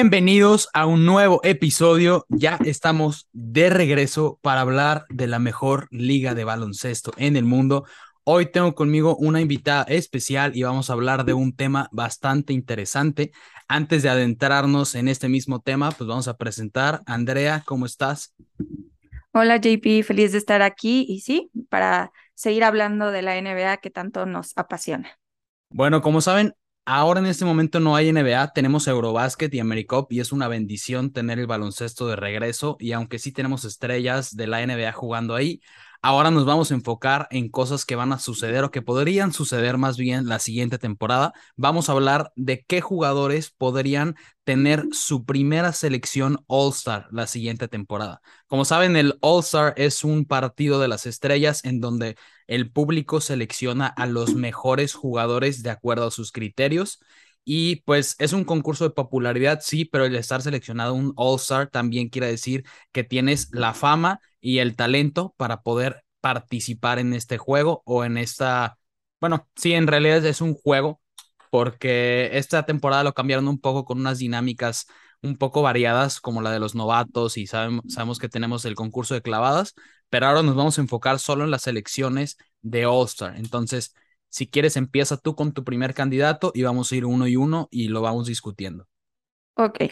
Bienvenidos a un nuevo episodio. Ya estamos de regreso para hablar de la mejor liga de baloncesto en el mundo. Hoy tengo conmigo una invitada especial y vamos a hablar de un tema bastante interesante. Antes de adentrarnos en este mismo tema, pues vamos a presentar. Andrea, ¿cómo estás? Hola JP, feliz de estar aquí y sí, para seguir hablando de la NBA que tanto nos apasiona. Bueno, como saben, ahora en este momento no hay NBA, tenemos Eurobasket y AmeriCup y es una bendición tener el baloncesto de regreso y aunque sí tenemos estrellas de la NBA jugando ahí, Ahora nos vamos a enfocar en cosas que van a suceder o que podrían suceder más bien la siguiente temporada. Vamos a hablar de qué jugadores podrían tener su primera selección All-Star la siguiente temporada. Como saben, el All-Star es un partido de las estrellas en donde el público selecciona a los mejores jugadores de acuerdo a sus criterios. Y pues es un concurso de popularidad, sí, pero el estar seleccionado un All-Star también quiere decir que tienes la fama y el talento para poder participar en este juego o en esta, bueno, sí, en realidad es un juego porque esta temporada lo cambiaron un poco con unas dinámicas un poco variadas como la de los novatos y sabemos, sabemos que tenemos el concurso de clavadas, pero ahora nos vamos a enfocar solo en las elecciones de All Star. Entonces, si quieres, empieza tú con tu primer candidato y vamos a ir uno y uno y lo vamos discutiendo. Ok.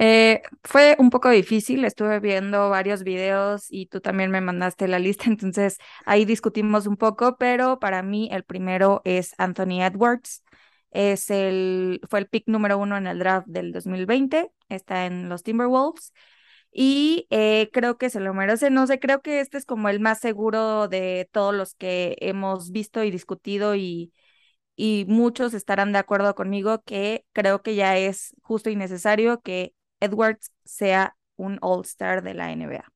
Eh, fue un poco difícil, estuve viendo varios videos y tú también me mandaste la lista, entonces ahí discutimos un poco, pero para mí el primero es Anthony Edwards. Es el, fue el pick número uno en el draft del 2020, está en los Timberwolves y eh, creo que se lo merece. No sé, creo que este es como el más seguro de todos los que hemos visto y discutido y, y muchos estarán de acuerdo conmigo que creo que ya es justo y necesario que Edwards sea un All-Star de la NBA.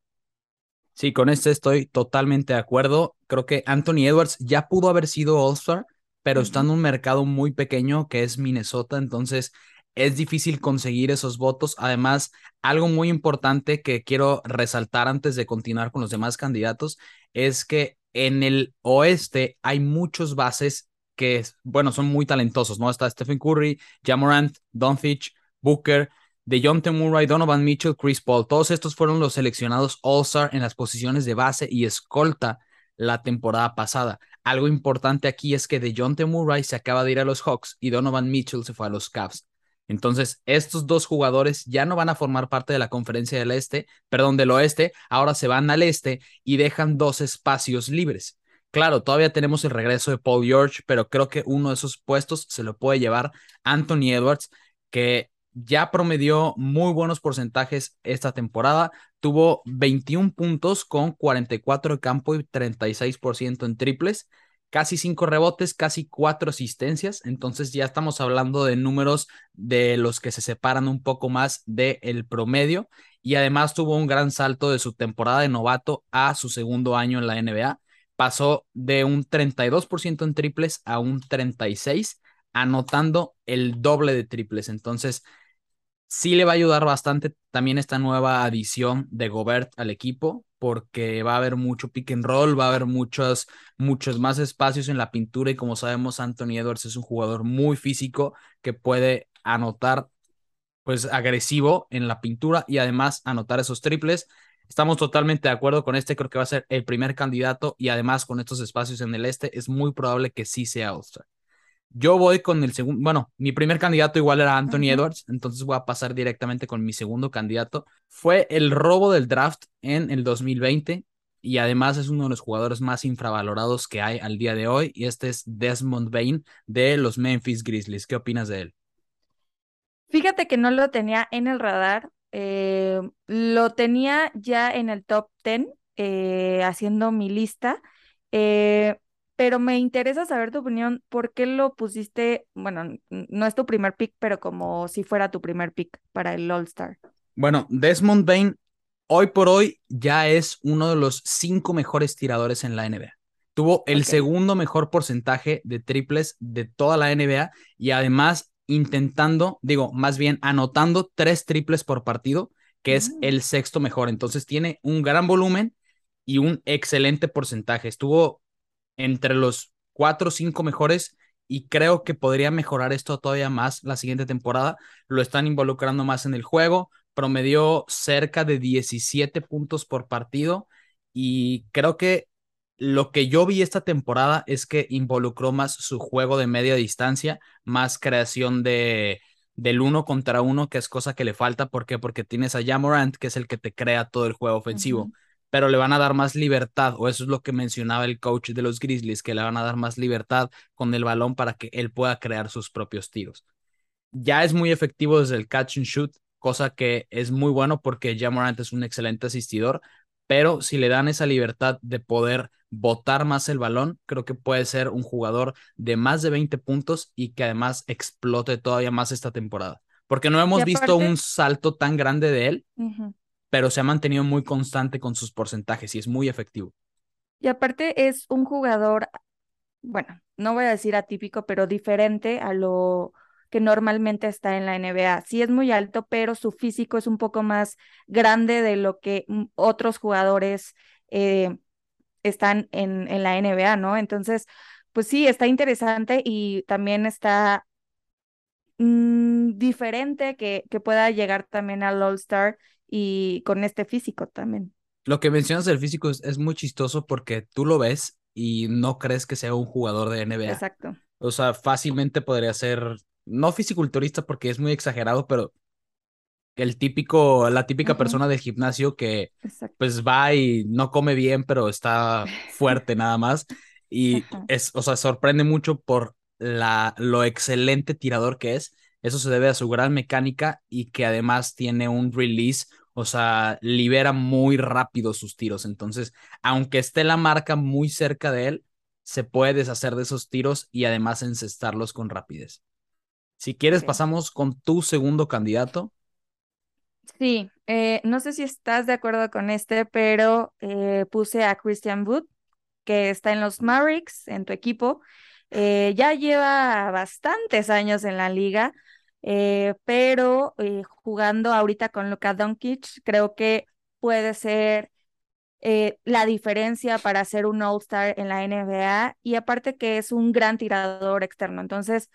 Sí, con este estoy totalmente de acuerdo. Creo que Anthony Edwards ya pudo haber sido All-Star, pero está en un mercado muy pequeño que es Minnesota, entonces es difícil conseguir esos votos. Además, algo muy importante que quiero resaltar antes de continuar con los demás candidatos es que en el oeste hay muchos bases que, bueno, son muy talentosos, ¿no? Está Stephen Curry, Jamorant, Doncic, Booker, DeJounte Murray, Donovan Mitchell, Chris Paul. Todos estos fueron los seleccionados All-Star en las posiciones de base y escolta la temporada pasada. Algo importante aquí es que DeJounte Murray se acaba de ir a los Hawks y Donovan Mitchell se fue a los Cavs. Entonces, estos dos jugadores ya no van a formar parte de la conferencia del este, perdón, del oeste, ahora se van al este y dejan dos espacios libres. Claro, todavía tenemos el regreso de Paul George, pero creo que uno de esos puestos se lo puede llevar Anthony Edwards, que ya promedió muy buenos porcentajes esta temporada. Tuvo 21 puntos con 44 de campo y 36% en triples, casi 5 rebotes, casi 4 asistencias. Entonces ya estamos hablando de números de los que se separan un poco más del promedio. Y además tuvo un gran salto de su temporada de novato a su segundo año en la NBA. Pasó de un 32% en triples a un 36%, anotando el doble de triples. Entonces, sí le va a ayudar bastante también esta nueva adición de Gobert al equipo, porque va a haber mucho pick and roll, va a haber muchos, muchos más espacios en la pintura y como sabemos, Anthony Edwards es un jugador muy físico que puede anotar pues agresivo en la pintura y además anotar esos triples. Estamos totalmente de acuerdo con este, creo que va a ser el primer candidato y además con estos espacios en el este es muy probable que sí sea all yo voy con el segundo, bueno, mi primer candidato igual era Anthony Edwards, entonces voy a pasar directamente con mi segundo candidato. Fue el robo del draft en el 2020 y además es uno de los jugadores más infravalorados que hay al día de hoy y este es Desmond Bain de los Memphis Grizzlies. ¿Qué opinas de él? Fíjate que no lo tenía en el radar, eh, lo tenía ya en el top 10 eh, haciendo mi lista. Eh, pero me interesa saber tu opinión, ¿por qué lo pusiste, bueno, no es tu primer pick, pero como si fuera tu primer pick para el All Star? Bueno, Desmond Bain hoy por hoy ya es uno de los cinco mejores tiradores en la NBA. Tuvo el segundo mejor porcentaje de triples de toda la NBA y además intentando, digo, más bien anotando tres triples por partido, que es mm. el sexto mejor. Entonces tiene un gran volumen y un excelente porcentaje. Estuvo entre los cuatro o cinco mejores y creo que podría mejorar esto todavía más la siguiente temporada. Lo están involucrando más en el juego, promedió cerca de 17 puntos por partido y creo que lo que yo vi esta temporada es que involucró más su juego de media distancia, más creación de del uno contra uno, que es cosa que le falta. ¿Por qué? Porque tienes a Jamorant, que es el que te crea todo el juego ofensivo, pero le van a dar más libertad, o eso es lo que mencionaba el coach de los Grizzlies, que le van a dar más libertad con el balón para que él pueda crear sus propios tiros. Ya es muy efectivo desde el catch and shoot, cosa que es muy bueno porque Jamorant es un excelente asistidor, pero si le dan esa libertad de poder botar más el balón, creo que puede ser un jugador de más de 20 puntos y que además explote todavía más esta temporada. Porque no hemos visto un salto tan grande de él, pero se ha mantenido muy constante con sus porcentajes y es muy efectivo. Y aparte es un jugador, bueno, no voy a decir atípico, pero diferente a lo que normalmente está en la NBA. Sí es muy alto, pero su físico es un poco más grande de lo que otros jugadores eh, están en, en la NBA, ¿no? Entonces, pues sí, está interesante y también está mm, diferente que, que pueda llegar también al All-Star y con este físico también. Lo que mencionas del físico es, es, muy chistoso porque tú lo ves y no crees que sea un jugador de NBA. Exacto. O sea, fácilmente podría ser no fisiculturista porque es muy exagerado, pero el típico, la típica persona del gimnasio que pues va y no come bien, pero está fuerte nada más. Y es, o sea, sorprende mucho por la, lo excelente tirador que es. Eso se debe a su gran mecánica y que además tiene un release, o sea, libera muy rápido sus tiros. Entonces, aunque esté la marca muy cerca de él, se puede deshacer de esos tiros y además encestarlos con rapidez. Si quieres, pasamos con tu segundo candidato. Sí, eh, no sé si estás de acuerdo con este, pero eh, puse a Christian Wood, que está en los Mavericks, en tu equipo. Eh, ya lleva bastantes años en la liga, pero jugando ahorita con Luka Doncic, creo que puede ser la diferencia para ser un All-Star en la NBA y aparte que es un gran tirador externo. Entonces,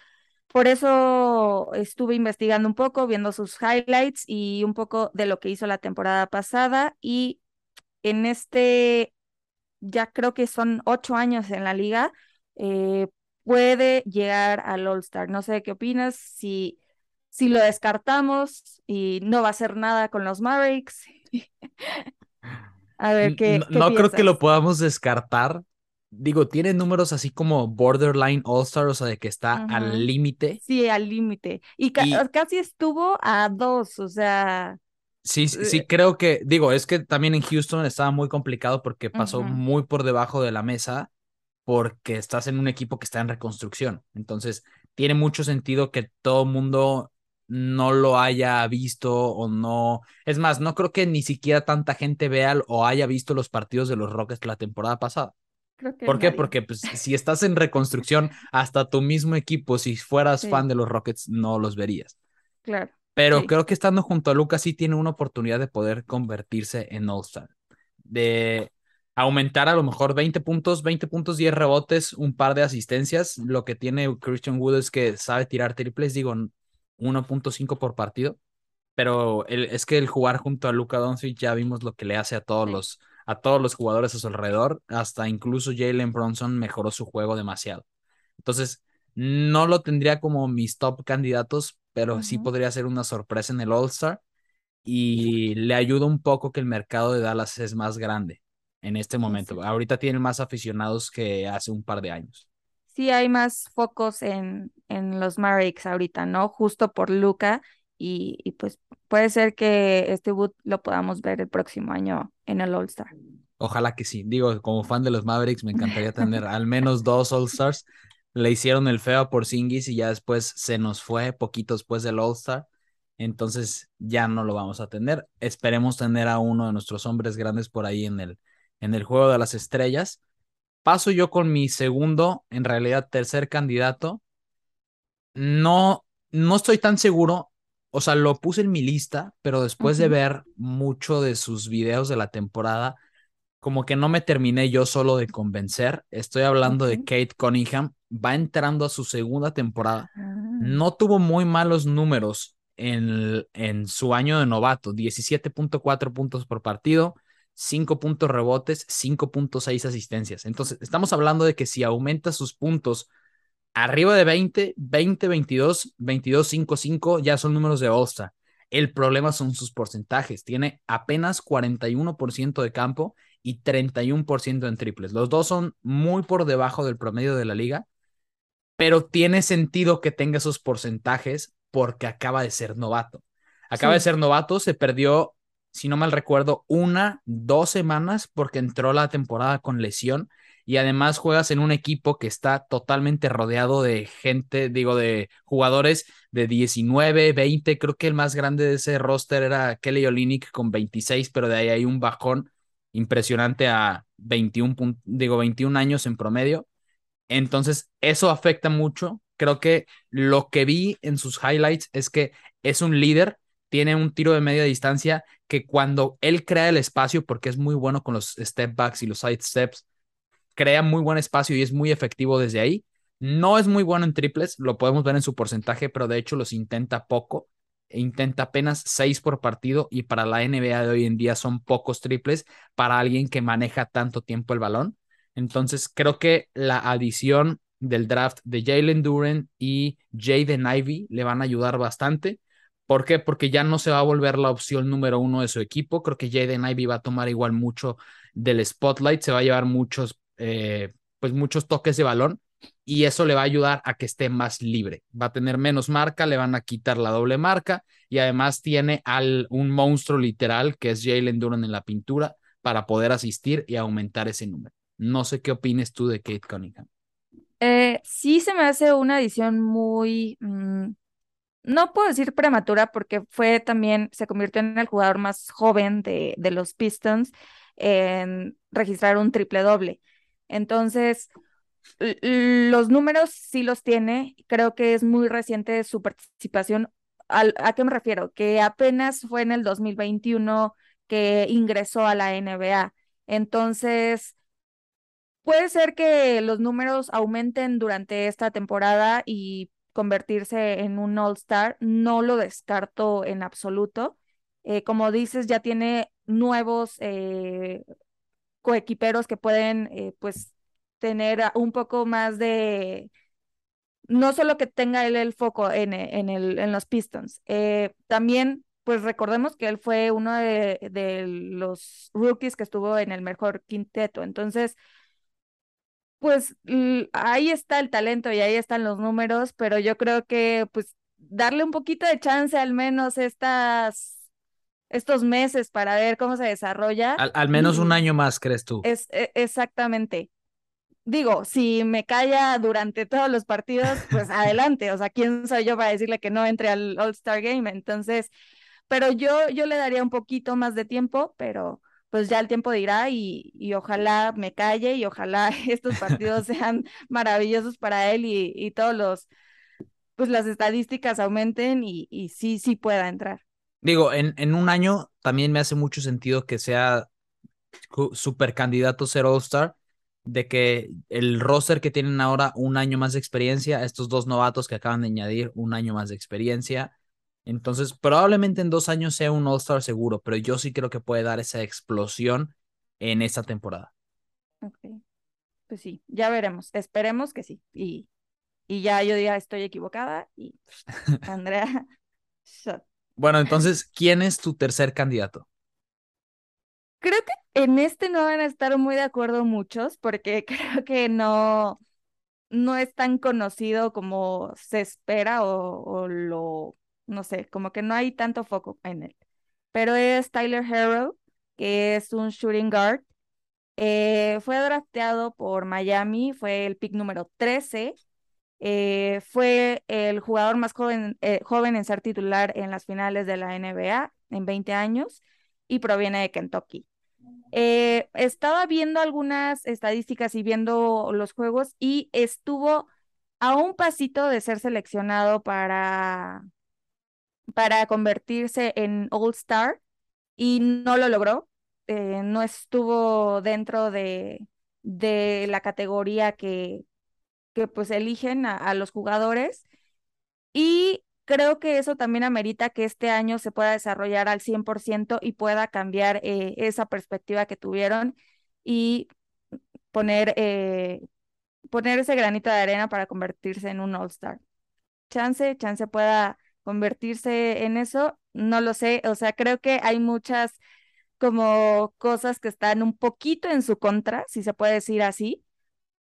por eso estuve investigando un poco, viendo sus highlights y un poco de lo que hizo la temporada pasada. Y en este, ya creo que son ocho años en la liga, eh, puede llegar al All Star. No sé qué opinas, si, si lo descartamos y no va a hacer nada con los Mavericks. a ver, ¿qué, no creo que lo podamos descartar digo, tiene números así como borderline all-star, o sea, de que está al límite. Sí, al límite. Y, casi estuvo a dos, o sea. Sí, sí, eh, creo que, digo, es que también en Houston estaba muy complicado porque pasó muy por debajo de la mesa porque estás en un equipo que está en reconstrucción. Entonces, tiene mucho sentido que todo el mundo no lo haya visto o no. Es más, no creo que ni siquiera tanta gente vea o haya visto los partidos de los Rockets la temporada pasada. ¿Por qué? Porque pues, si estás en reconstrucción, hasta tu mismo equipo, si fueras fan de los Rockets, no los verías. Claro. Pero creo que estando junto a Lucas sí tiene una oportunidad de poder convertirse en All-Star. De aumentar a lo mejor 20 puntos, 20 puntos, 10 rebotes, un par de asistencias. Lo que tiene Christian Wood es que sabe tirar triples, digo 1.5 por partido. Pero es que el jugar junto a Luca Doncic ya vimos lo que le hace a todos los a todos los jugadores a su alrededor, hasta incluso Jalen Bronson mejoró su juego demasiado. Entonces, no lo tendría como mis top candidatos, pero sí podría ser una sorpresa en el All-Star y le ayuda un poco que el mercado de Dallas es más grande en este momento. Ahorita tiene más aficionados que hace un par de años. Sí, hay más focos en, en los Mavericks ahorita, ¿no? Justo por Luca y, y pues puede ser que este boot lo podamos ver el próximo año en el All Star. Ojalá que sí. Digo, como fan de los Mavericks, me encantaría tener al menos dos All Stars. Le hicieron el feo por Singis y ya después se nos fue, poquito después del All Star. Entonces ya no lo vamos a tener. Esperemos tener a uno de nuestros hombres grandes por ahí en el, en el juego de las estrellas. Paso yo con mi segundo, en realidad tercer candidato. No, no estoy tan seguro o sea, lo puse en mi lista, pero después de ver mucho de sus videos de la temporada, como que no me terminé yo solo de convencer. Estoy hablando de Kate Cunningham. Va entrando a su segunda temporada. Ah. No tuvo muy malos números en, en su año de novato. 17.4 puntos por partido, 5 puntos rebotes, 5.6 asistencias. Entonces, estamos hablando de que si aumenta sus puntos arriba de 20, 20, 22, 22, 5, 5, ya son números de all El problema son sus porcentajes. Tiene apenas 41% de campo y 31% en triples. Los dos son muy por debajo del promedio de la liga, pero tiene sentido que tenga esos porcentajes porque acaba de ser novato. Acaba de ser novato, se perdió, si no mal recuerdo, una, dos semanas porque entró la temporada con lesión y además juegas en un equipo que está totalmente rodeado de gente, digo, de jugadores de 19, 20, creo que el más grande de ese roster era Kelly Olinick con 26, pero de ahí hay un bajón impresionante a 21, digo, 21 años en promedio. Entonces, eso afecta mucho. Creo que lo que vi en sus highlights es que es un líder, tiene un tiro de media distancia que cuando él crea el espacio, porque es muy bueno con los step backs y los side steps, crea muy buen espacio y es muy efectivo desde ahí. No es muy bueno en triples, lo podemos ver en su porcentaje, pero de hecho los intenta poco intenta apenas seis por partido y para la NBA de hoy en día son pocos triples para alguien que maneja tanto tiempo el balón. Entonces creo que la adición del draft de Jalen Duren y Jaden Ivy le van a ayudar bastante. ¿Por qué? Porque ya no se va a volver la opción número uno de su equipo. Creo que Jaden Ivy va a tomar igual mucho del spotlight, se va a llevar muchos, eh, pues muchos toques de balón y eso le va a ayudar a que esté más libre. Va a tener menos marca, le van a quitar la doble marca y además tiene al, un monstruo literal que es Jalen Duran en la pintura para poder asistir y aumentar ese número. No sé qué opines tú de Kate Cunningham. Eh, sí se me hace una edición muy, mm, no puedo decir prematura porque fue también, se convirtió en el jugador más joven de, de los Pistons en registrar un triple doble. Entonces, los números sí los tiene, creo que es muy reciente su participación. ¿A qué me refiero? Que apenas fue en el 2021 que ingresó a la NBA. Entonces, puede ser que los números aumenten durante esta temporada y convertirse en un All-Star. No lo descarto en absoluto. Eh, como dices, ya tiene nuevos eh, coequiperos que pueden, eh, pues, tener un poco más de, no solo que tenga él el foco en, en, el, en los Pistons, también pues recordemos que él fue uno de, los rookies que estuvo en el mejor quinteto. Entonces, pues ahí está el talento y ahí están los números, pero yo creo que pues darle un poquito de chance al menos estas, estos meses para ver cómo se desarrolla. Al, menos un año más, crees tú. Es, e, exactamente digo, si me calla durante todos los partidos, pues adelante. O sea, ¿quién soy yo para decirle que no entre al All-Star Game? Entonces, pero yo, yo le daría un poquito más de tiempo, pero pues ya el tiempo dirá y, y ojalá me calle y ojalá estos partidos sean maravillosos para él y, y todos los, pues las estadísticas aumenten y, y sí, sí pueda entrar. Digo, en, en un año también me hace mucho sentido que sea super candidato ser All-Star de que el roster que tienen ahora un año más de experiencia, estos dos novatos que acaban de añadir un año más de experiencia. Entonces, probablemente en dos años sea un All-Star seguro, pero yo sí creo que puede dar esa explosión en esta temporada. Ok. Pues sí, ya veremos. Esperemos que sí. Y, y ya yo diga estoy equivocada y Andrea. bueno, entonces, ¿quién es tu tercer candidato? Creo que en este no van a estar muy de acuerdo muchos, porque creo que no, no es tan conocido como se espera o, lo, no sé, como que no hay tanto foco en él. Pero es Tyler Harrow, que es un shooting guard. Eh, fue drafteado por Miami, fue el pick número 13. Eh, fue el jugador más joven, eh, joven en ser titular en las finales de la NBA en 20 años y proviene de Kentucky. Estaba viendo algunas estadísticas y viendo los juegos y estuvo a un pasito de ser seleccionado para, para convertirse en All Star y no lo logró. eh, no estuvo dentro de, de la categoría que, que pues eligen a, los jugadores. Y creo que eso también amerita que este año se pueda desarrollar al 100% y pueda cambiar eh, esa perspectiva que tuvieron y poner, eh, poner ese granito de arena para convertirse en un All-Star. Chance, chance pueda convertirse en eso, no lo sé, o sea, creo que hay muchas como cosas que están un poquito en su contra, si se puede decir así,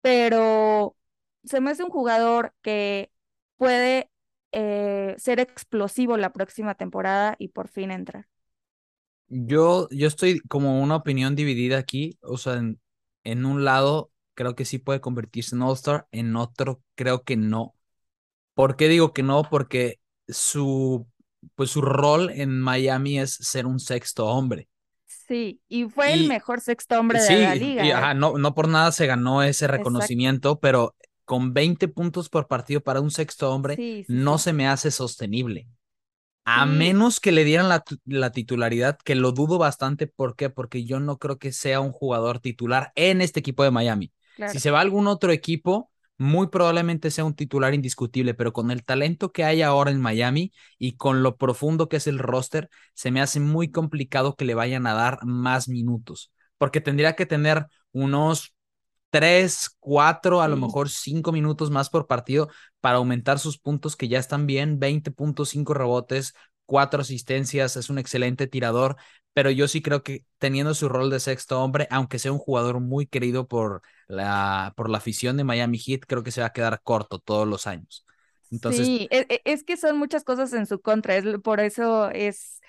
pero se me hace un jugador que puede eh, ser explosivo la próxima temporada y por fin entrar. Yo, yo estoy como una opinión dividida aquí, o sea, en, en un lado creo que sí puede convertirse en All-Star, en otro creo que no. ¿Por qué digo que no? Porque su, pues su rol en Miami es ser un sexto hombre. Sí, y fue el mejor sexto hombre de la liga. Y, ¿eh? no, no por nada se ganó ese reconocimiento, pero con 20 puntos por partido para un sexto hombre no se me hace sostenible. A menos que le dieran la, titularidad, que lo dudo bastante. ¿Por qué? Porque yo no creo que sea un jugador titular en este equipo de Miami. Si se va a algún otro equipo, muy probablemente sea un titular indiscutible, pero con el talento que hay ahora en Miami y con lo profundo que es el roster, se me hace muy complicado que le vayan a dar más minutos, porque tendría que tener unos tres, cuatro, a lo mejor cinco minutos más por partido para aumentar sus puntos que ya están bien, 20.5 rebotes, cuatro asistencias, es un excelente tirador, pero yo sí creo que teniendo su rol de sexto hombre, aunque sea un jugador muy querido por la, por la afición de Miami Heat, creo que se va a quedar corto todos los años. Entonces, sí, e, e, es, que son muchas cosas en su contra, es, por eso es,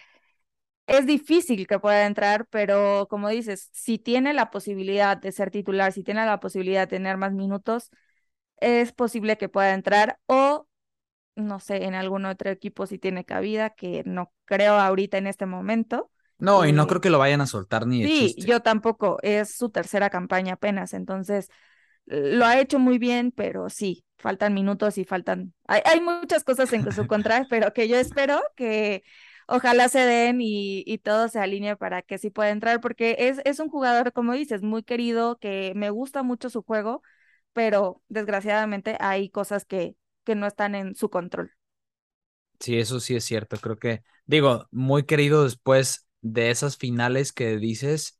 es difícil que pueda entrar, pero como dices, si tiene la posibilidad de ser titular, si tiene la posibilidad de tener más minutos, es posible que pueda entrar o no sé, en algún otro equipo si tiene cabida, que no creo ahorita en este momento. No, y no creo que lo vayan a soltar ni de Sí, yo tampoco. Es su tercera campaña apenas, entonces lo ha hecho muy bien, pero sí, faltan minutos y faltan. Hay, muchas cosas en su contra, pero que yo espero que ojalá se den y, y, todo se alinee para que sí pueda entrar, porque es, es un jugador, como dices, muy querido, que me gusta mucho su juego, pero desgraciadamente hay cosas que, que no están en su control. Sí, eso sí es cierto. Creo que, digo, muy querido después de esas finales que dices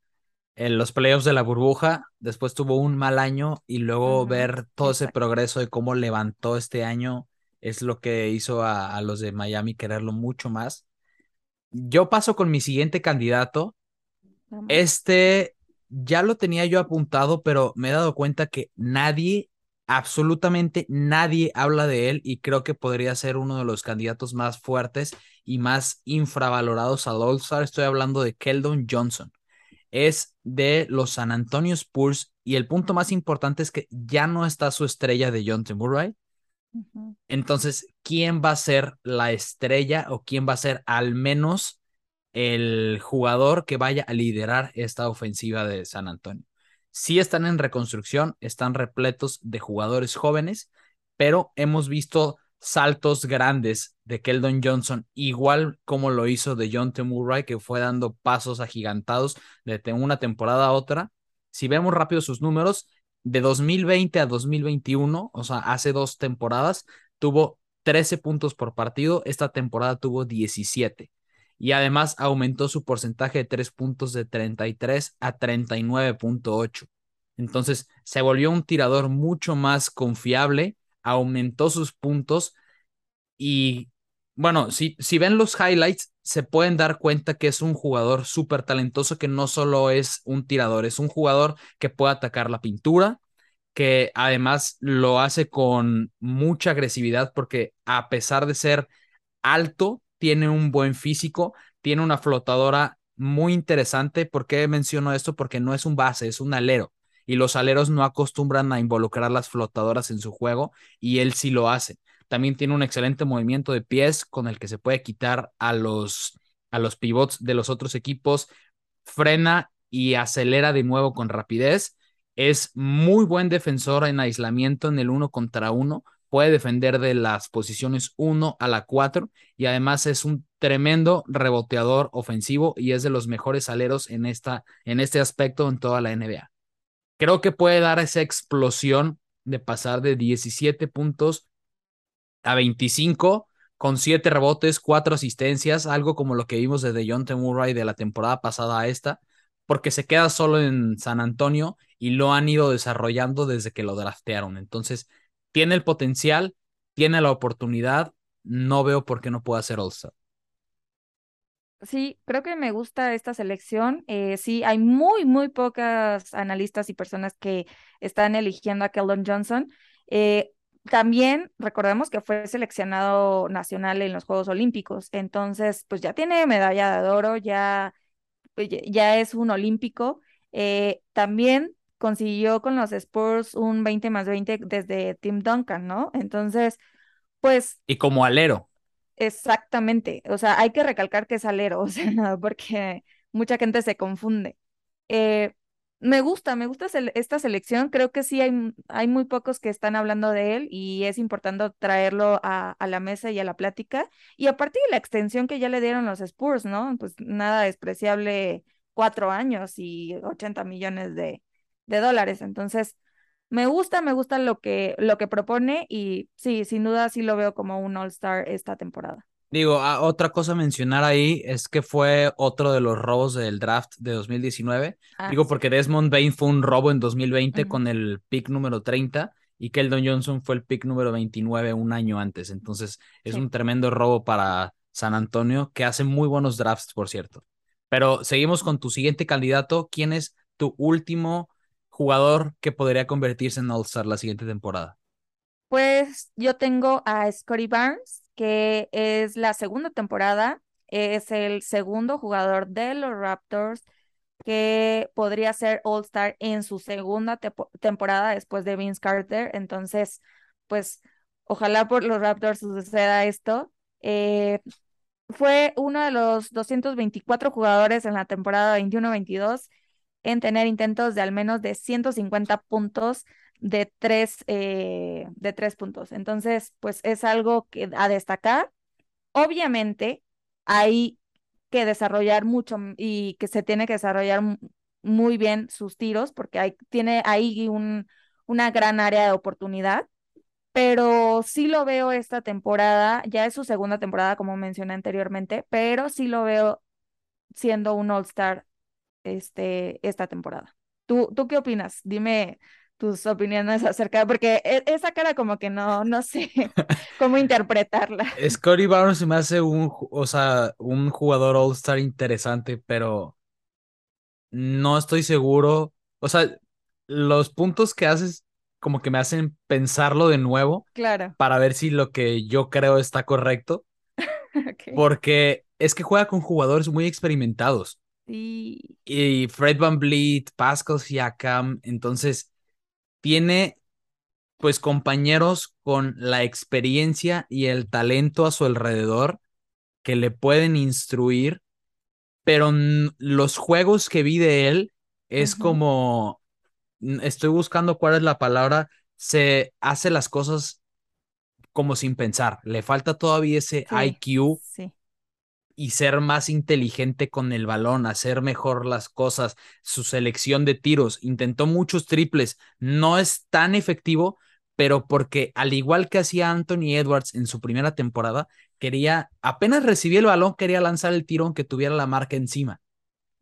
en los playoffs de la burbuja, después tuvo un mal año y luego ver todo ese progreso de cómo levantó este año es lo que hizo a, los de Miami quererlo mucho más. Yo paso con mi siguiente candidato. Este ya lo tenía yo apuntado, pero me he dado cuenta que nadie, absolutamente nadie habla de él y creo que podría ser uno de los candidatos más fuertes y más infravalorados al All-Star. Estoy hablando de Keldon Johnson. Es de los San Antonio Spurs y el punto más importante es que ya no está su estrella de John Murray. Entonces, ¿quién va a ser la estrella o quién va a ser al menos el jugador que vaya a liderar esta ofensiva de San Antonio? Sí están en reconstrucción, están repletos de jugadores jóvenes, pero hemos visto saltos grandes de Keldon Johnson, igual como lo hizo de John T. Murray, que fue dando pasos agigantados de una temporada a otra. Si vemos rápido sus números, de 2020 a 2021, o sea, hace dos temporadas, tuvo 13 puntos por partido, esta temporada tuvo 17. Y además aumentó su porcentaje de tres puntos de 33 a 39.8. Entonces se volvió un tirador mucho más confiable aumentó sus puntos y bueno, si, si ven los highlights, se pueden dar cuenta que es un jugador súper talentoso que no solo es un tirador, es un jugador que puede atacar la pintura, que además lo hace con mucha agresividad porque a pesar de ser alto, tiene un buen físico, tiene una flotadora muy interesante. ¿Por qué menciono esto? Porque no es un base, es un alero y los aleros no acostumbran a involucrar las flotadoras en su juego y él sí lo hace. También tiene un excelente movimiento de pies con el que se puede quitar a los, a los pivots de los otros equipos, frena y acelera de nuevo con rapidez. Es muy buen defensor en aislamiento en el uno contra uno. Puede defender de las posiciones 1 a la 4 y además es un tremendo reboteador ofensivo y es de los mejores aleros en, esta, en este aspecto en toda la NBA. Creo que puede dar esa explosión de pasar de 17 puntos a 25 con 7 rebotes, 4 asistencias, algo como lo que vimos de Dejounte Murray de la temporada pasada a esta, porque se queda solo en San Antonio y lo han ido desarrollando desde que lo draftearon. Entonces, tiene el potencial, tiene la oportunidad, no veo por qué no pueda ser All-Star. Sí, creo que me gusta esta selección. Eh, sí, hay muy, muy pocas analistas y personas que están eligiendo a Keldon Johnson. Eh, también recordemos que fue seleccionado nacional en los Juegos Olímpicos, entonces pues ya tiene medalla de oro, ya, ya es un olímpico. Eh, también consiguió con los Spurs un 20 más 20 desde Tim Duncan, ¿no? Entonces, pues... Y como alero. Exactamente, o sea, hay que recalcar que es alero, o sea, porque mucha gente se confunde. Eh, me gusta, me gusta esta selección. Creo que sí hay, hay muy pocos que están hablando de él y es importante traerlo a, la mesa y a la plática. Y aparte de la extensión que ya le dieron los Spurs, ¿no? Pues nada despreciable, cuatro años y 80 millones de, de dólares. Entonces, me gusta, me gusta lo que, lo que propone y sí, sin duda sí lo veo como un All-Star esta temporada. Digo, ah, otra cosa a mencionar ahí es que fue otro de los robos del draft de 2019. Ah, Digo, porque Desmond Bain fue un robo en 2020 con el pick número 30 y Keldon Johnson fue el pick número 29 un año antes. Entonces, es un tremendo robo para San Antonio, que hace muy buenos drafts, por cierto. Pero seguimos con tu siguiente candidato. ¿Quién es tu último jugador que podría convertirse en All-Star la siguiente temporada? Pues yo tengo a Scotty Barnes, que es la segunda temporada, es el segundo jugador de los Raptors que podría ser All-Star en su segunda temporada después de Vince Carter. Entonces, pues ojalá por los Raptors suceda esto. Eh, fue uno de los 224 jugadores en la temporada 21-22 en tener intentos de al menos de 150 puntos de tres, eh, de tres puntos. Entonces, pues es algo que, a destacar. Obviamente, hay que desarrollar mucho y que se tiene que desarrollar muy bien sus tiros porque hay, tiene ahí un, una gran área de oportunidad. Pero sí lo veo esta temporada, ya es su segunda temporada, como mencioné anteriormente, pero sí lo veo siendo un All-Star este, esta temporada. ¿Tú, ¿Tú qué opinas? Dime tus opiniones acerca, porque e, esa cara como que no, no sé cómo interpretarla. Scotty Barnes me hace un, o sea, un jugador All-Star interesante, pero no estoy seguro. O sea, los puntos que haces como que me hacen pensarlo de nuevo. Claro. Para ver si lo que yo creo está correcto. Porque es que juega con jugadores muy experimentados. Sí. Y Fred Van Vliet, Pascal Siakam, entonces tiene pues compañeros con la experiencia y el talento a su alrededor que le pueden instruir, pero los juegos que vi de él es como, estoy buscando cuál es la palabra, se hace las cosas como sin pensar, le falta todavía ese IQ sí y ser más inteligente con el balón, hacer mejor las cosas, su selección de tiros, intentó muchos triples, no es tan efectivo, pero porque al igual que hacía Anthony Edwards en su primera temporada, quería, apenas recibía el balón, quería lanzar el tiro aunque tuviera la marca encima.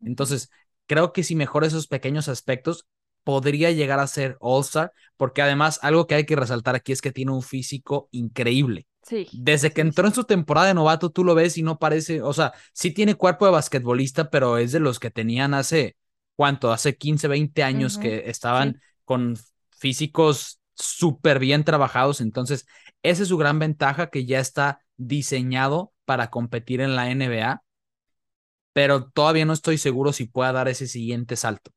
Entonces, creo que si mejora esos pequeños aspectos, podría llegar a ser All-Star, porque además algo que hay que resaltar aquí es que tiene un físico increíble. Desde que entró en su temporada de novato, tú lo ves y no parece, o sea, sí tiene cuerpo de basquetbolista, pero es de los que tenían hace, ¿cuánto? Hace 15, 20 años que estaban con físicos súper bien trabajados. Entonces, esa es su gran ventaja que ya está diseñado para competir en la NBA, pero todavía no estoy seguro si pueda dar ese siguiente salto.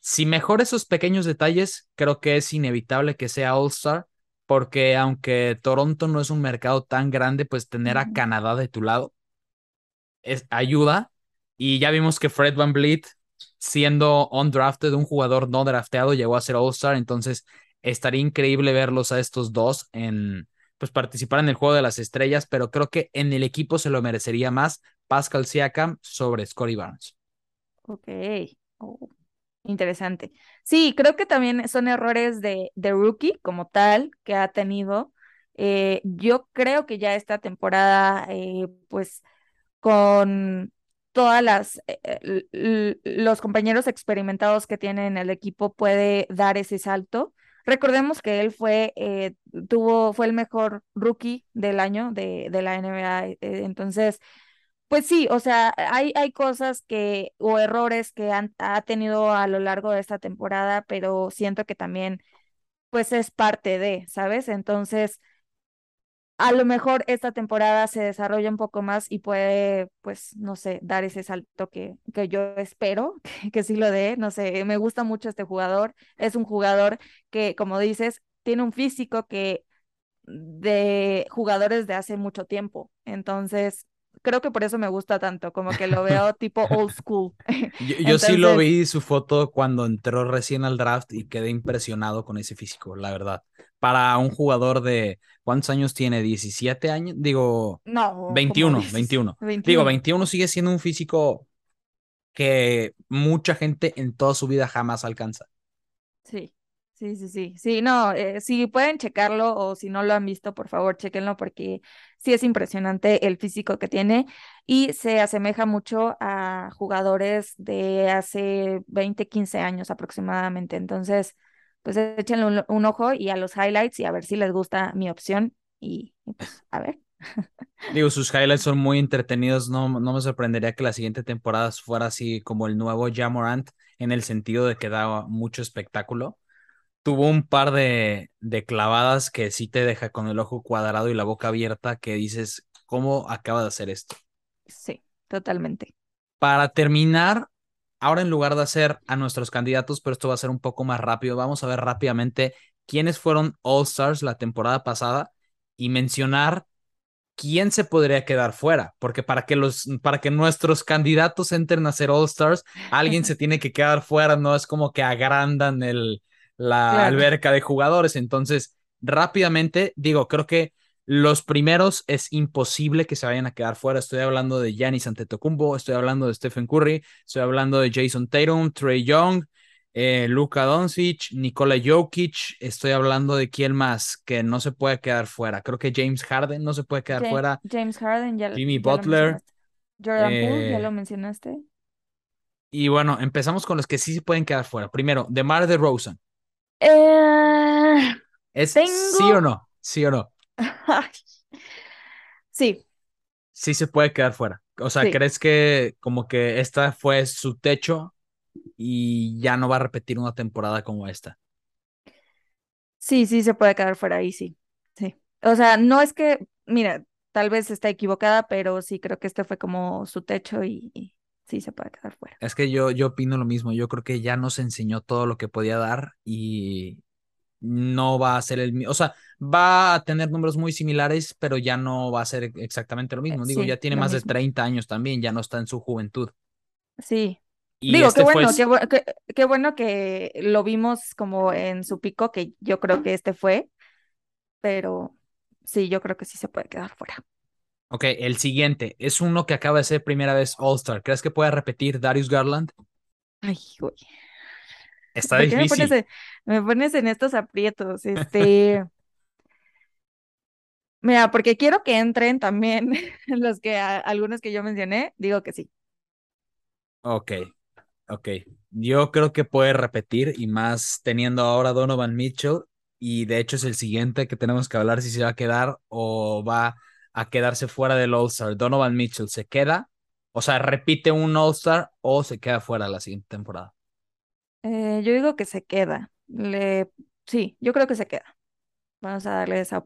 Si mejora esos pequeños detalles, creo que es inevitable que sea All-Star porque aunque Toronto no es un mercado tan grande, pues tener a Canadá de tu lado es, ayuda. Y ya vimos que Fred Van Vliet, siendo undrafted, un jugador no drafteado, llegó a ser All-Star, entonces estaría increíble verlos a estos dos en pues participar en el juego de las estrellas, pero creo que en el equipo se lo merecería más Pascal Siakam sobre Scotty Barnes. Ok. Oh, interesante. Sí, creo que también son errores de, de rookie como tal que ha tenido. Eh, yo creo que ya esta temporada, eh, pues con todas las eh, los compañeros experimentados que tiene en el equipo puede dar ese salto. Recordemos que él fue, tuvo, fue el mejor rookie del año de, de la NBA. entonces, pues sí, o sea, hay, hay cosas que, o errores que han, ha tenido a lo largo de esta temporada, pero siento que también, pues es parte de, ¿sabes? Entonces, a lo mejor esta temporada se desarrolla un poco más y puede, pues, no sé, dar ese salto que, que yo espero que, que sí lo dé. No sé, me gusta mucho este jugador. Es un jugador que, como dices, tiene un físico que de jugadores de hace mucho tiempo. Entonces, creo que por eso me gusta tanto, como que lo veo tipo old school. Yo, sí lo vi su foto cuando entró recién al draft y quedé impresionado con ese físico, la verdad. Para un jugador de, ¿cuántos años tiene? ¿17 años? Digo, no, 21, 21. Digo, 21 sigue siendo un físico que mucha gente en toda su vida jamás alcanza. Sí. Sí, sí, sí, sí, no, eh, si pueden checarlo o si no lo han visto, por favor, chequenlo porque sí es impresionante el físico que tiene y se asemeja mucho a jugadores de hace 20, 15 años aproximadamente. Entonces, pues échenle un, ojo y a los highlights y a ver si les gusta mi opción y, pues a ver. Digo, sus highlights son muy entretenidos, no, no me sorprendería que la siguiente temporada fuera así como el nuevo Jamorant en el sentido de que da mucho espectáculo tuvo un par de, de, clavadas que sí te deja con el ojo cuadrado y la boca abierta que dices, ¿cómo acaba de hacer esto? Sí, totalmente. Para terminar, ahora en lugar de hacer a nuestros candidatos, pero esto va a ser un poco más rápido, vamos a ver rápidamente quiénes fueron All Stars la temporada pasada y mencionar quién se podría quedar fuera, porque para que los para que nuestros candidatos entren a ser All Stars, alguien se tiene que quedar fuera, no es como que agrandan el la alberca de jugadores. Entonces, rápidamente, digo, creo que los primeros es imposible que se vayan a quedar fuera. Estoy hablando de Giannis Antetokounmpo, estoy hablando de Stephen Curry, estoy hablando de Jason Tatum, Trey Young, eh, Luka Doncic, Nikola Jokic, estoy hablando de quién más que no se puede quedar fuera. Creo que James Harden no se puede quedar fuera. James Harden, ya Jimmy Butler. Jordan Poole, ya eh, lo mencionaste. Y bueno, empezamos con los que sí se pueden quedar fuera. Primero, DeMar DeRozan. Eh, ¿Es sí o no? ¿Sí o no? sí. Sí se puede quedar fuera. O sea, ¿crees que como que esta fue su techo y ya no va a repetir una temporada como esta? Sí, sí se puede quedar fuera ahí, sí. Sí. O sea, no es que, mira, tal vez está equivocada, pero sí creo que este fue como su techo y, sí se puede quedar fuera. Es que yo, yo opino lo mismo. Yo creo que ya nos enseñó todo lo que podía dar y no va a ser el mismo. O sea, va a tener números muy similares, pero ya no va a ser exactamente lo mismo. Digo, ya tiene más de 30 años también, ya no está en su juventud. Sí. Digo, este qué bueno, qué, bueno que lo vimos como en su pico, que yo creo que este fue, pero sí, yo creo que sí se puede quedar fuera. Ok, el siguiente es uno que acaba de ser primera vez All-Star. ¿Crees que pueda repetir Darius Garland? Ay, güey. Está difícil. Me pones, en, estos aprietos. Este. Mira, porque quiero que entren también los que algunos que yo mencioné, digo que sí. Ok, ok. Yo creo que puede repetir y más teniendo ahora Donovan Mitchell y de hecho es el siguiente que tenemos que hablar si se va a quedar o va a quedarse fuera del All-Star. Donovan Mitchell se queda, o sea, repite un All-Star o se queda fuera la siguiente temporada. Eh, yo digo que se queda. Le... Sí, yo creo que se queda. Vamos a darle esa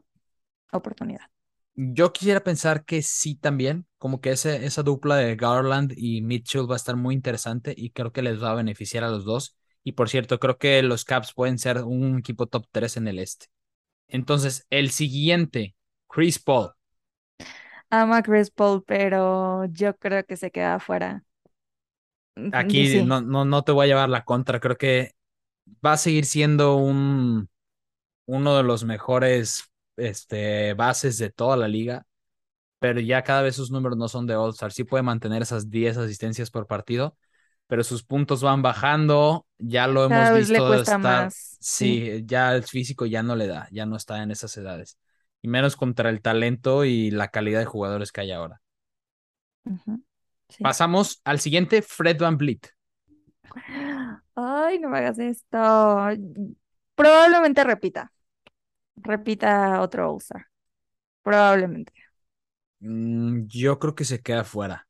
oportunidad. Yo quisiera pensar que sí también, como que ese, esa dupla de Garland y Mitchell va a estar muy interesante y creo que les va a beneficiar a los dos. Y por cierto, creo que los Caps pueden ser un equipo top 3 en el este. Entonces, el siguiente, Chris Paul ama a Chris Paul, pero yo creo que se queda afuera. Mm, Aquí no, no, no te voy a llevar la contra, creo que va a seguir siendo un uno de los mejores este, bases de toda la liga, pero ya cada vez sus números no son de All-Star. Sí puede mantener esas 10 asistencias por partido, pero sus puntos van bajando. Ya lo hemos Cada vez le visto cuesta estar. más, Sí, ya el físico ya no le da, ya no está en esas edades. Y menos contra el talento y la calidad de jugadores que hay ahora. Sí. Pasamos al siguiente, Fred Van Vliet. Ay, no me hagas esto. Probablemente repita. Repita otro All-Star. Probablemente. Mm, yo creo que se queda fuera.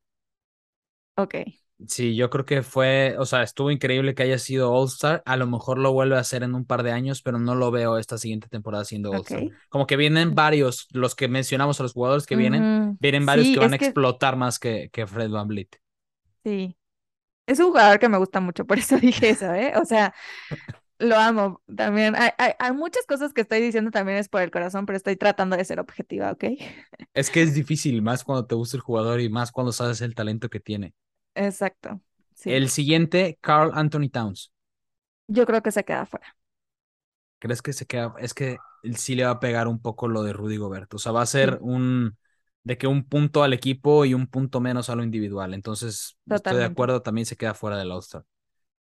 Ok. Sí, yo creo que fue, o sea, estuvo increíble que haya sido All-Star. A lo mejor lo vuelve a hacer en un par de años, pero no lo veo esta siguiente temporada siendo All-Star. Ok. Como que vienen varios, los que mencionamos a los jugadores que vienen, vienen varios sí, que van a que- explotar más que, que Fred Van Vliet. Sí. Es un jugador que me gusta mucho, por eso dije eso, ¿eh? O sea, lo amo también. Hay, hay, hay muchas cosas que estoy diciendo también es por el corazón, pero estoy tratando de ser objetiva, ¿ok? Es que es difícil, más cuando te gusta el jugador y más cuando sabes el talento que tiene. Exacto. Sí. El siguiente, Carl Anthony Towns. Yo creo que se queda fuera. ¿Crees que se queda? Es que sí le va a pegar un poco lo de Rudy Gobert. O sea, va a ser Sí. un de que un punto al equipo y un punto menos a lo individual. Entonces, estoy de acuerdo, también se queda fuera del All-Star.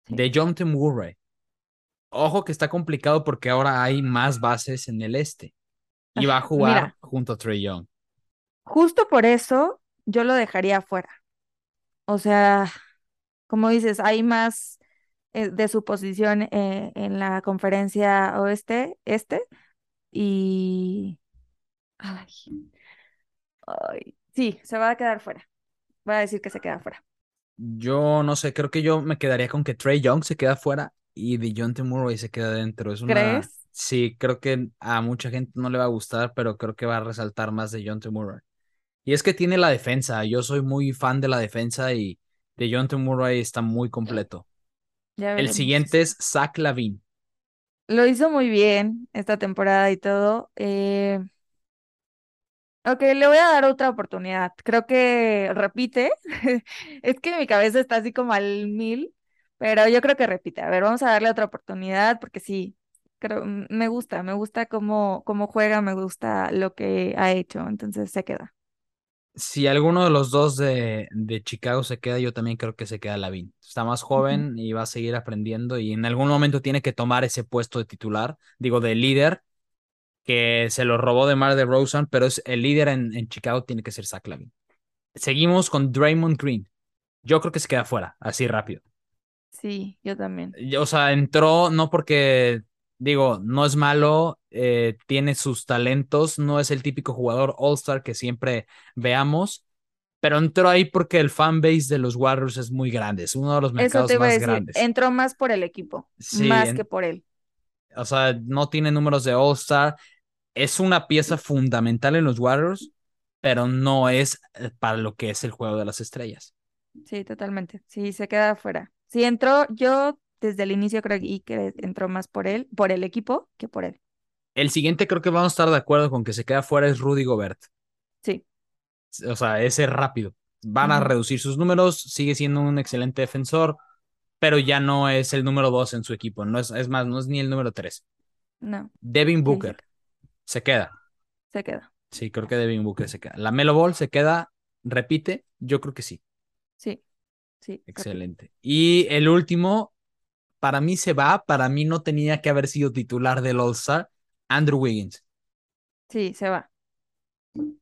Sí. De John T. Murray. Ojo que está complicado porque ahora hay más bases en el este. Y va a jugar mira. junto a Trey Young. Justo por eso yo lo dejaría fuera. O sea, como dices, hay más eh, de su posición eh, en la conferencia oeste, este, y ay, ay, sí, se va a quedar fuera. Voy a decir que se queda fuera. Yo no sé, creo que yo me quedaría con que Trey Young se queda fuera y de John T. Murray se queda dentro. Es una. ¿Crees? Sí, creo que a mucha gente no le va a gustar, pero creo que va a resaltar más de John T. Murray. Y es que tiene la defensa. Yo soy muy fan de la defensa y de John T. Murray está muy completo. El siguiente es Zach Lavin. Lo hizo muy bien esta temporada y todo. eh, Ok, le voy a dar otra oportunidad. Creo que repite. Es que mi cabeza está así como al mil, pero yo creo que repite. A ver, vamos a darle otra oportunidad porque sí, creo, me gusta, me gusta cómo, cómo juega, me gusta lo que ha hecho, entonces se queda. Si alguno de los dos de, de Chicago se queda, yo también creo que se queda Lavin. Está más joven y va a seguir aprendiendo y en algún momento tiene que tomar ese puesto de titular, digo, de líder, que se lo robó de Mar de Rosen, pero es el líder en, en Chicago tiene que ser Zach Lavin. Seguimos con Draymond Green. Yo creo que se queda fuera, así rápido. Sí, yo también. O sea, entró no porque, digo, no es malo, eh, tiene sus talentos, no es el típico jugador All-Star que siempre veamos, pero entró ahí porque el fanbase de los Warriors es muy grande, es uno de los Eso mercados te iba a más decir, grandes. entró más por el equipo, Sí, más en- que por él. o sea, no tiene números de All-Star, es una pieza fundamental en los Warriors, pero no es eh, para lo que es el juego de las estrellas. Sí, totalmente. Sí, se queda fuera. Sí, entró, yo desde el inicio creo que entró más por él, por el equipo que por él. El siguiente creo que vamos a estar de acuerdo con que se queda fuera es Rudy Gobert. Sí. O sea, ese rápido. Van a reducir sus números, sigue siendo un excelente defensor, pero ya no es el número dos en su equipo. No es, es más, no es ni el número tres. No, Devin sí, se, Booker se queda. se queda. Sí, creo que Devin Booker se queda. La Melo Ball se queda, repite, yo creo que sí. Sí, sí. Excelente. Y el último, para mí se va, para mí no tenía que haber sido titular del All-Star, Andrew Wiggins. Sí, se va.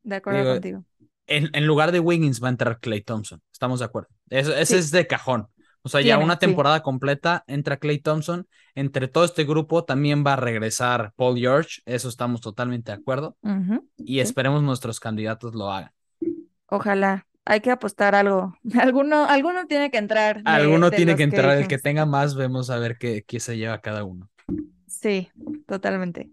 De acuerdo Digo, contigo. en, en lugar de Wiggins va a entrar Clay Thompson. Estamos de acuerdo. Eso- ese es de cajón. O sea, ya una sí. temporada completa entra Clay Thompson. Entre todo este grupo también va a regresar Paul George. Eso estamos totalmente de acuerdo. Y sí. esperemos nuestros candidatos lo hagan. Ojalá. Hay que apostar algo. Alguno, alguno tiene que entrar de, Alguno de tiene que que entrar. El que tenga más, vemos a ver qué, qué se lleva cada uno. Sí, totalmente.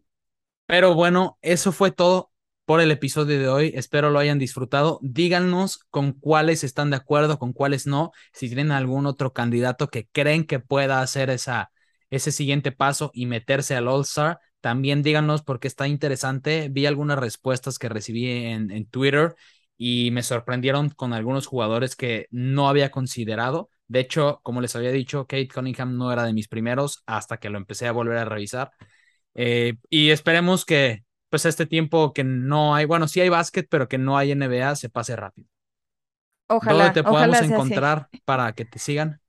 Pero bueno, eso fue todo por el episodio de hoy. Espero lo hayan disfrutado. Díganos con cuáles están de acuerdo, con cuáles no. Si tienen algún otro candidato que creen que pueda hacer esa, ese siguiente paso y meterse al All-Star, también díganos porque está interesante. Vi algunas respuestas que recibí en, en Twitter y me sorprendieron con algunos jugadores que no había considerado. De hecho, como les había dicho, Kate Cunningham no era de mis primeros hasta que lo empecé a volver a revisar. Eh, y esperemos que pues este tiempo que no hay, bueno, sí hay básquet, pero que no hay NBA, se pase rápido. Ojalá, ¿Dónde te podemos así. encontrar para que te sigan?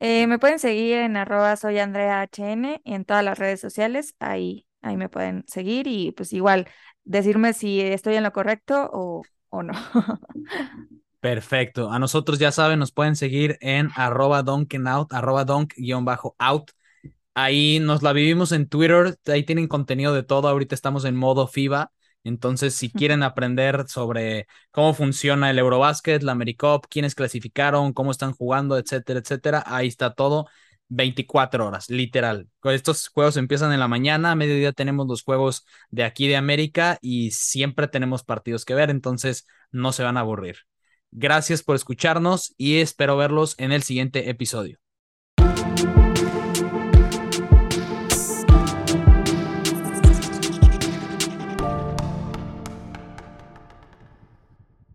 Eh, me pueden seguir en arroba soy Andrea HN y en todas las redes sociales, ahí, ahí me pueden seguir y pues igual decirme si estoy en lo correcto o, o no. Perfecto. A nosotros ya saben, nos pueden seguir en arroba donkenOut, arroba donk-out. Ahí nos la vivimos en Twitter, ahí tienen contenido de todo. Ahorita estamos en modo FIBA. Entonces, si quieren aprender sobre cómo funciona el Eurobasket, la AmeriCup, quiénes clasificaron, cómo están jugando, etcétera, etcétera, ahí está todo. 24 horas, literal. Estos juegos empiezan en la mañana, a mediodía tenemos los juegos de aquí de América y siempre tenemos partidos que ver, entonces no se van a aburrir. Gracias por escucharnos y espero verlos en el siguiente episodio.